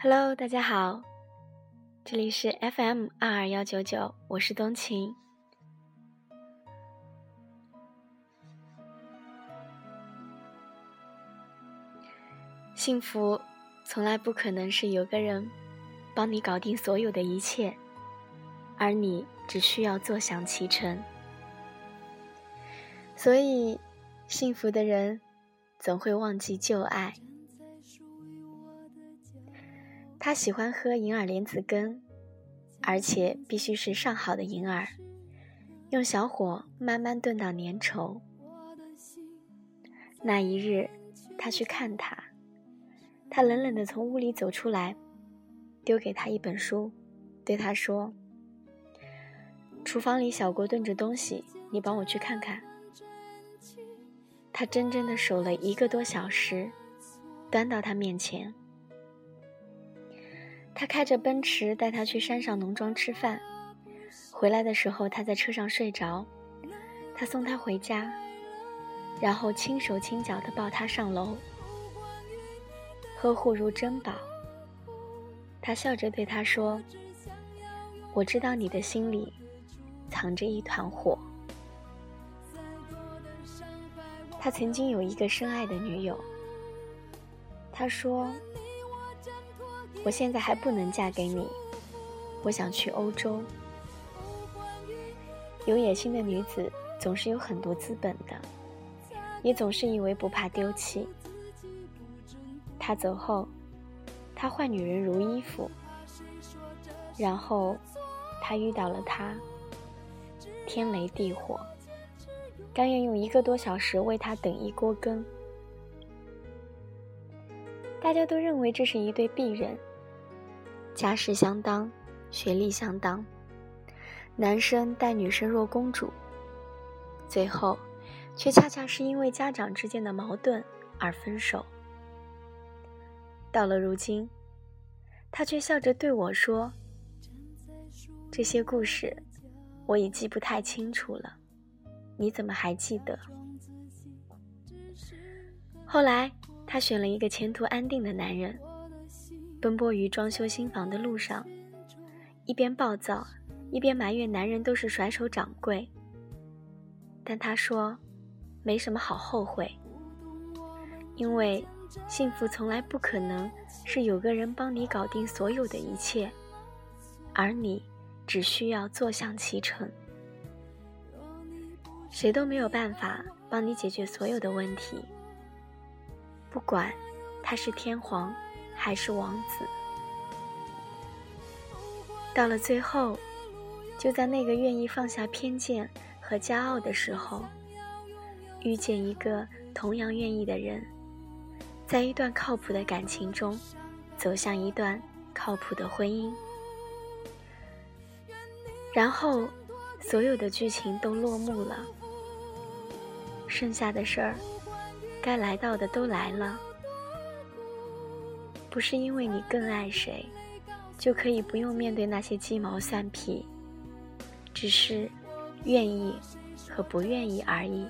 Hello，大家好，这里是 FM 二二幺九九，我是冬晴。幸福从来不可能是有个人帮你搞定所有的一切，而你只需要坐享其成。所以，幸福的人总会忘记旧爱。他喜欢喝银耳莲子羹，而且必须是上好的银耳，用小火慢慢炖到粘稠。那一日，他去看他，他冷冷地从屋里走出来，丢给他一本书，对他说：“厨房里小郭炖着东西，你帮我去看看。”他真真的守了一个多小时，端到他面前。他开着奔驰带他去山上农庄吃饭，回来的时候他在车上睡着，他送他回家，然后轻手轻脚地抱他上楼，呵护如珍宝。他笑着对他说：“我知道你的心里藏着一团火。”他曾经有一个深爱的女友，他说。我现在还不能嫁给你，我想去欧洲。有野心的女子总是有很多资本的，也总是以为不怕丢弃。他走后，他换女人如衣服，然后他遇到了她，天雷地火，甘愿用一个多小时为他等一锅羹。大家都认为这是一对璧人。家世相当，学历相当，男生待女生若公主，最后却恰恰是因为家长之间的矛盾而分手。到了如今，他却笑着对我说：“这些故事我已记不太清楚了，你怎么还记得？”后来，她选了一个前途安定的男人。奔波于装修新房的路上，一边暴躁，一边埋怨男人都是甩手掌柜。但他说，没什么好后悔，因为幸福从来不可能是有个人帮你搞定所有的一切，而你只需要坐享其成。谁都没有办法帮你解决所有的问题，不管他是天皇。还是王子。到了最后，就在那个愿意放下偏见和骄傲的时候，遇见一个同样愿意的人，在一段靠谱的感情中，走向一段靠谱的婚姻，然后所有的剧情都落幕了，剩下的事儿，该来到的都来了。不是因为你更爱谁，就可以不用面对那些鸡毛蒜皮，只是愿意和不愿意而已。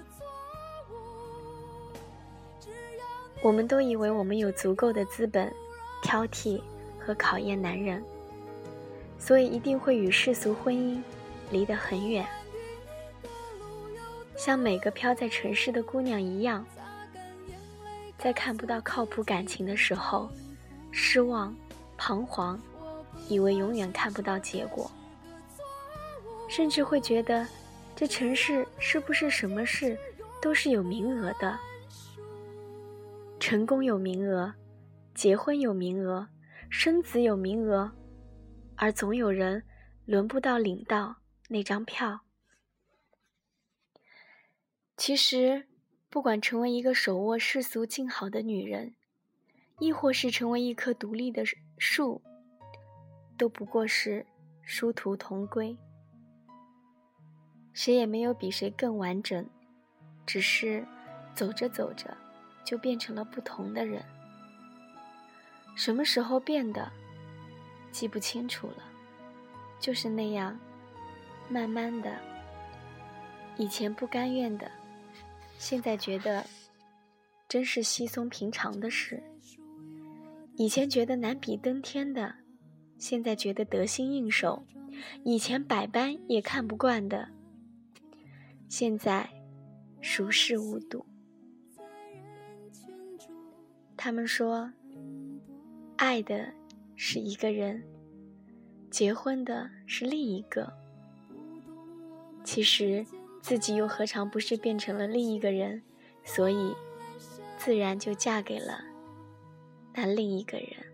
我们都以为我们有足够的资本挑剔和考验男人，所以一定会与世俗婚姻离得很远，像每个飘在城市的姑娘一样，在看不到靠谱感情的时候。失望、彷徨，以为永远看不到结果，甚至会觉得这城市是不是什么事都是有名额的？成功有名额，结婚有名额，生子有名额，而总有人轮不到领到那张票。其实，不管成为一个手握世俗静好的女人。亦或是成为一棵独立的树，都不过是殊途同归。谁也没有比谁更完整，只是走着走着就变成了不同的人。什么时候变的，记不清楚了。就是那样，慢慢的，以前不甘愿的，现在觉得真是稀松平常的事。以前觉得难比登天的，现在觉得得心应手；以前百般也看不惯的，现在熟视无睹。他们说，爱的是一个人，结婚的是另一个。其实自己又何尝不是变成了另一个人？所以，自然就嫁给了。那另一个人。